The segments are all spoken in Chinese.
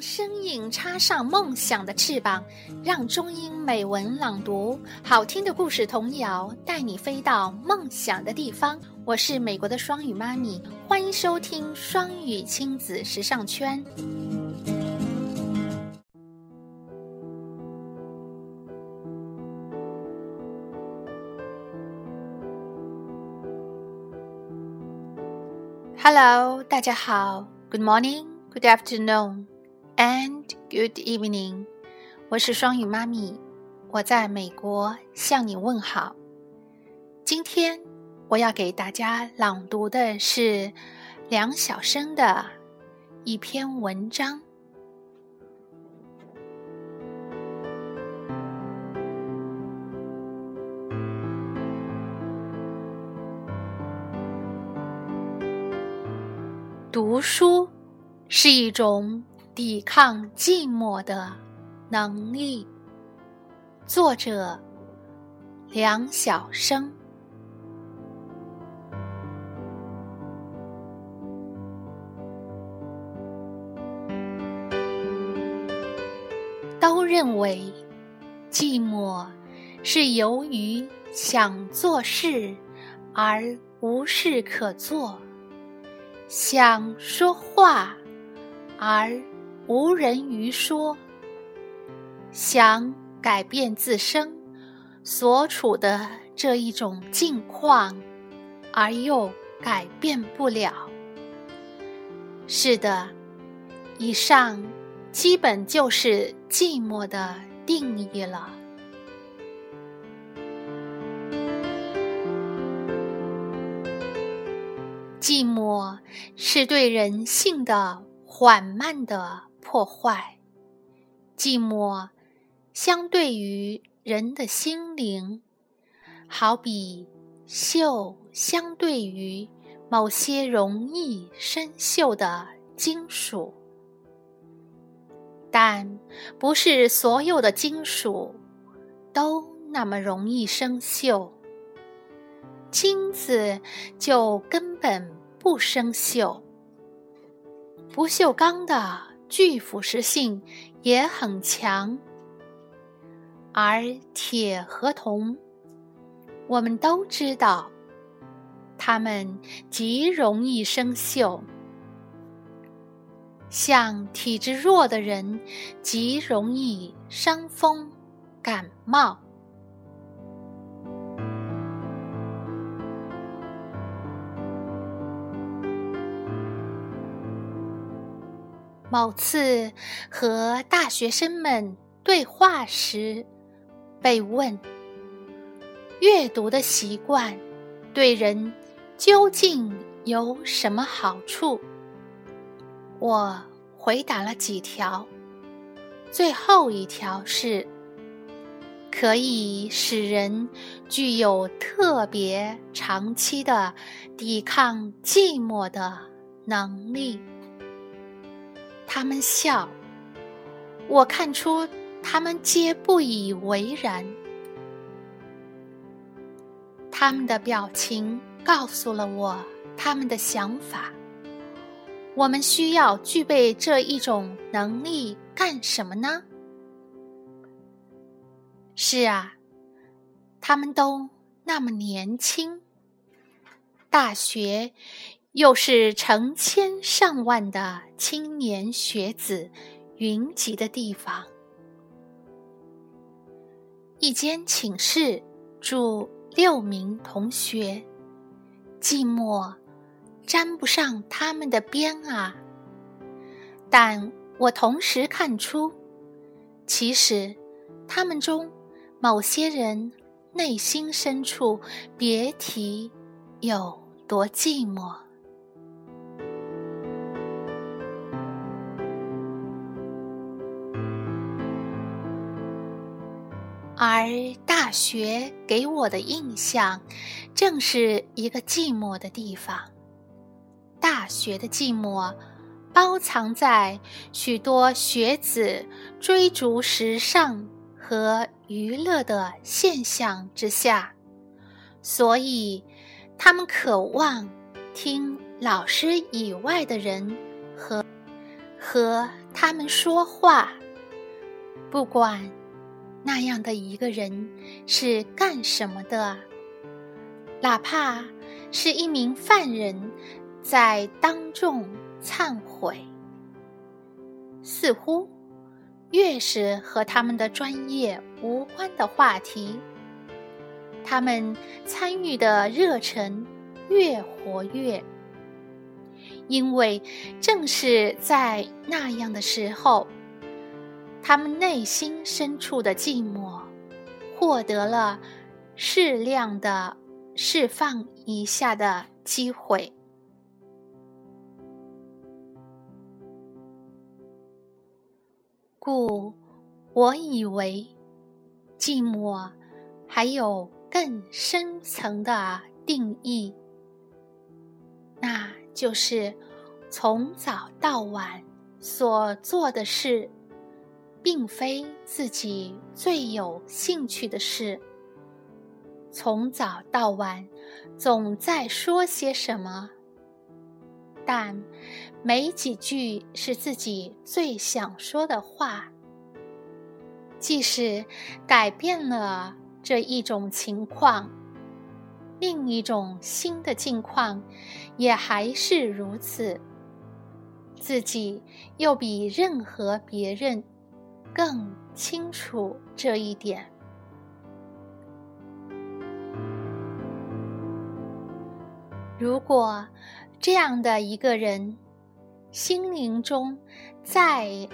声音插上梦想的翅膀，让中英美文朗读好听的故事童谣带你飞到梦想的地方。我是美国的双语妈咪，欢迎收听双语亲子时尚圈。Hello，大家好，Good morning，Good afternoon。And good evening，我是双语妈咪，我在美国向你问好。今天我要给大家朗读的是梁晓声的一篇文章。读书是一种。抵抗寂寞的能力。作者：梁晓声。都认为寂寞是由于想做事而无事可做，想说话而。无人于说，想改变自身所处的这一种境况，而又改变不了。是的，以上基本就是寂寞的定义了。寂寞是对人性的缓慢的。破坏，寂寞，相对于人的心灵，好比锈相对于某些容易生锈的金属。但不是所有的金属都那么容易生锈，金子就根本不生锈，不锈钢的。具腐蚀性也很强，而铁和铜，我们都知道，它们极容易生锈。像体质弱的人，极容易伤风感冒。某次和大学生们对话时，被问：“阅读的习惯对人究竟有什么好处？”我回答了几条，最后一条是：可以使人具有特别长期的抵抗寂寞的能力。他们笑，我看出他们皆不以为然。他们的表情告诉了我他们的想法。我们需要具备这一种能力干什么呢？是啊，他们都那么年轻，大学。又是成千上万的青年学子云集的地方。一间寝室住六名同学，寂寞沾不上他们的边啊！但我同时看出，其实他们中某些人内心深处，别提有多寂寞。而大学给我的印象，正是一个寂寞的地方。大学的寂寞，包藏在许多学子追逐时尚和娱乐的现象之下，所以他们渴望听老师以外的人和和。他们说话，不管那样的一个人是干什么的，哪怕是一名犯人，在当众忏悔，似乎越是和他们的专业无关的话题，他们参与的热忱越活跃。因为正是在那样的时候，他们内心深处的寂寞获得了适量的释放一下的机会。故我以为，寂寞还有更深层的定义，那。就是从早到晚所做的事，并非自己最有兴趣的事。从早到晚总在说些什么，但没几句是自己最想说的话。即使改变了这一种情况。另一种新的境况，也还是如此。自己又比任何别人更清楚这一点。如果这样的一个人，心灵中再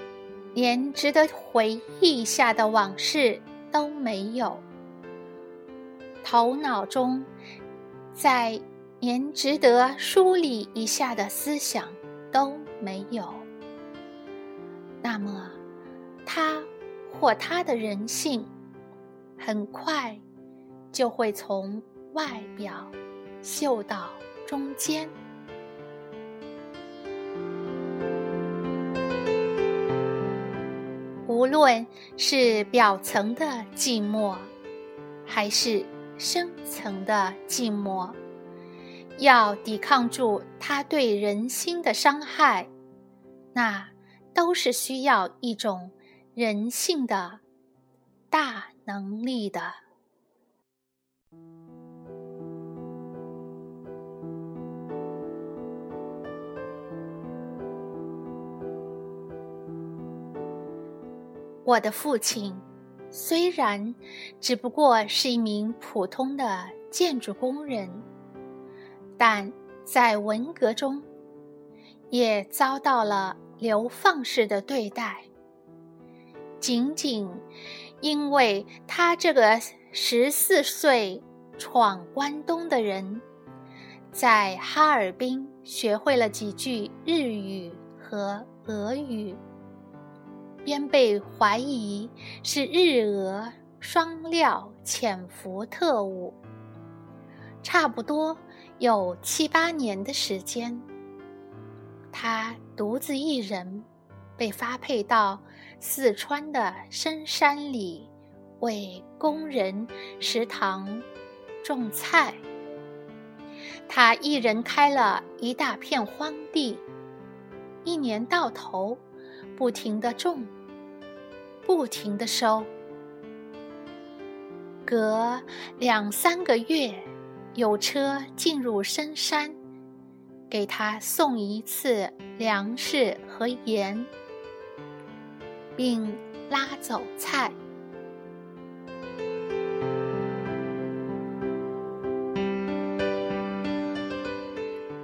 连值得回忆一下的往事都没有。头脑中，再连值得梳理一下的思想都没有，那么他或他的人性，很快就会从外表嗅到中间。无论是表层的寂寞，还是。深层的寂寞，要抵抗住他对人心的伤害，那都是需要一种人性的大能力的。我的父亲。虽然只不过是一名普通的建筑工人，但在文革中也遭到了流放式的对待。仅仅因为他这个十四岁闯关东的人，在哈尔滨学会了几句日语和俄语。便被怀疑是日俄双料潜伏特务，差不多有七八年的时间，他独自一人被发配到四川的深山里，为工人食堂种菜。他一人开了一大片荒地，一年到头。不停的种，不停的收，隔两三个月，有车进入深山，给他送一次粮食和盐，并拉走菜。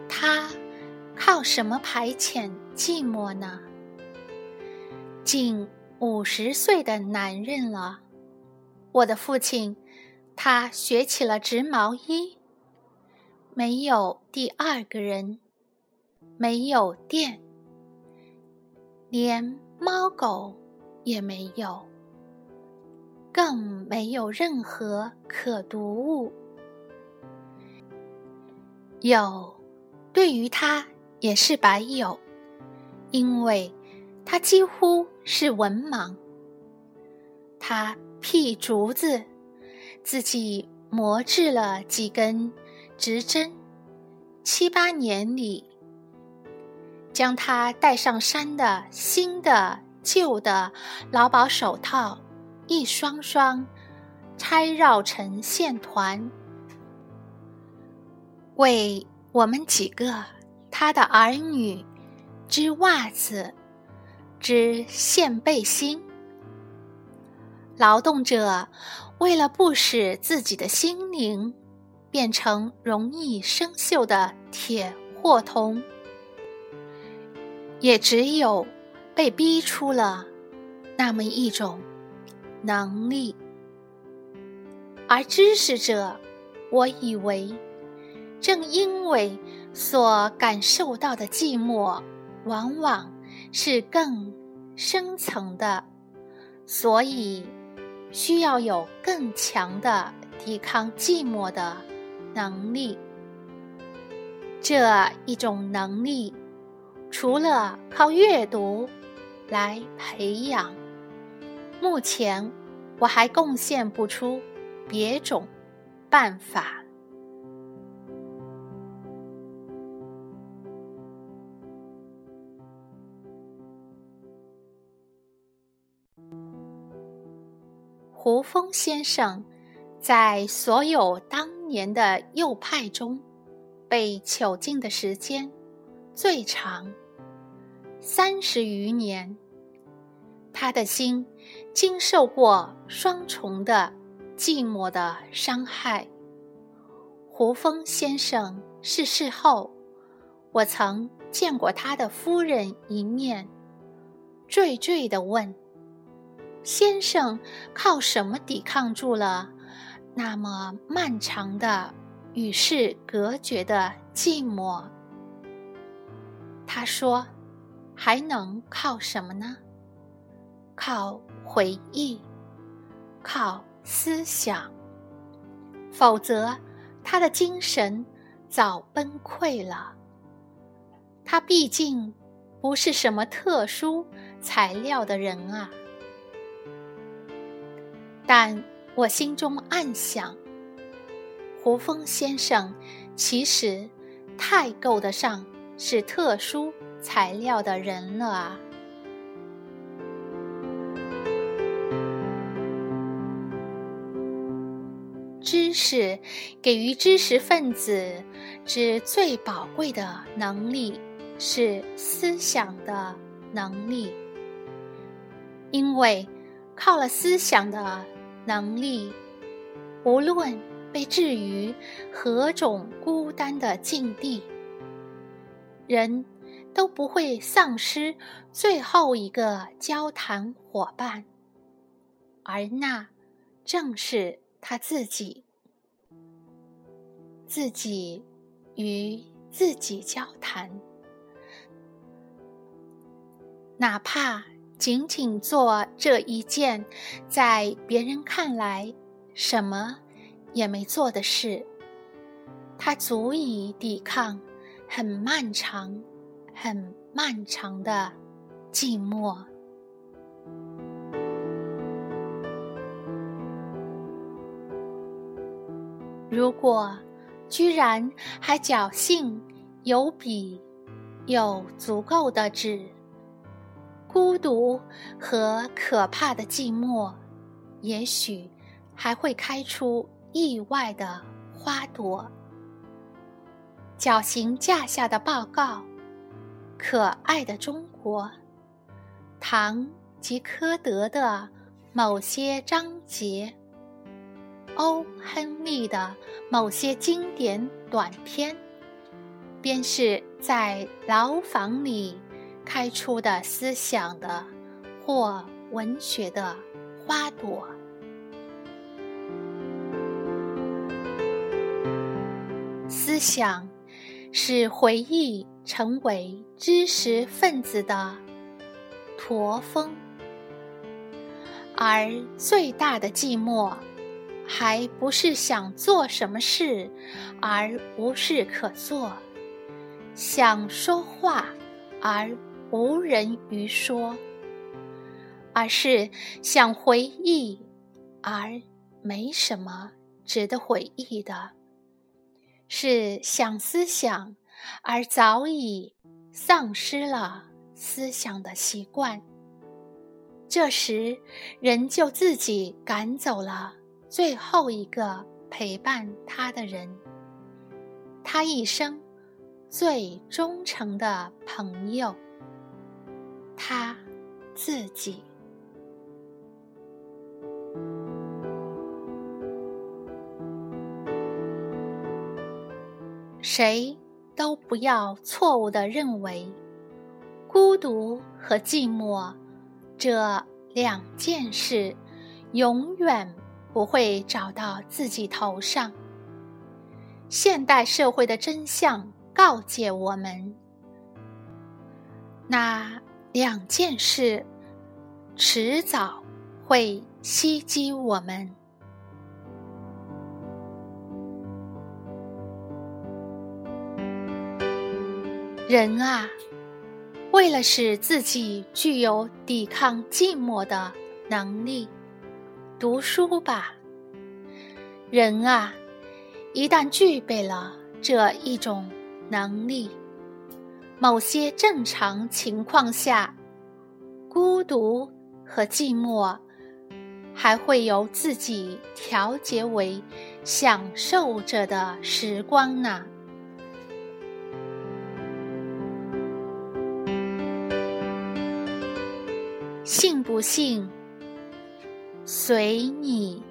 他靠什么排遣寂寞呢？近五十岁的男人了，我的父亲，他学起了织毛衣。没有第二个人，没有电，连猫狗也没有，更没有任何可读物。有，对于他也是白有，因为。他几乎是文盲。他劈竹子，自己磨制了几根直针，七八年里，将他带上山的新的、旧的劳保手套一双双拆绕成线团，为我们几个他的儿女织袜子、织线背心。劳动者为了不使自己的心灵变成容易生锈的铁或铜。也只有被逼出了那么一种能力，而知识者，我以为，正因为所感受到的寂寞往往是更深层的，所以需要有更强的抵抗寂寞的能力。这一种能力。除了靠阅读来培养，目前我还贡献不出别种办法。胡风先生在所有当年的右派中被囚禁的时间最长。三十余年，他的心经受过双重的寂寞的伤害。胡风先生逝世后，我曾见过他的夫人一面，惴惴地问：“先生靠什么抵抗住了那么漫长的与世隔绝的寂寞？”他说。还能靠什么呢？靠回忆，靠思想。否则，他的精神早崩溃了。他毕竟不是什么特殊材料的人啊。但我心中暗想，胡风先生其实太够得上是特殊。材料的人了啊！知识给予知识分子之最宝贵的能力是思想的能力，因为靠了思想的能力，无论被置于何种孤单的境地，人。都不会丧失最后一个交谈伙伴，而那正是他自己。自己与自己交谈，哪怕仅仅做这一件在别人看来什么也没做的事，他足以抵抗很漫长。很漫长的寂寞。如果居然还侥幸有笔，有足够的纸，孤独和可怕的寂寞，也许还会开出意外的花朵。绞刑架下的报告。可爱的中国，唐吉诃德的某些章节，欧亨利的某些经典短篇，便是在牢房里开出的思想的或文学的花朵。思想使回忆。成为知识分子的驼峰，而最大的寂寞，还不是想做什么事而无事可做，想说话而无人于说，而是想回忆而没什么值得回忆的，是想思想。而早已丧失了思想的习惯。这时，人就自己赶走了最后一个陪伴他的人，他一生最忠诚的朋友，他自己。谁都不要错误的认为，孤独和寂寞。这两件事永远不会找到自己头上。现代社会的真相告诫我们：那两件事迟早会袭击我们。人啊！为了使自己具有抵抗寂寞的能力，读书吧，人啊！一旦具备了这一种能力，某些正常情况下，孤独和寂寞还会由自己调节为享受着的时光呢。信不信，随你。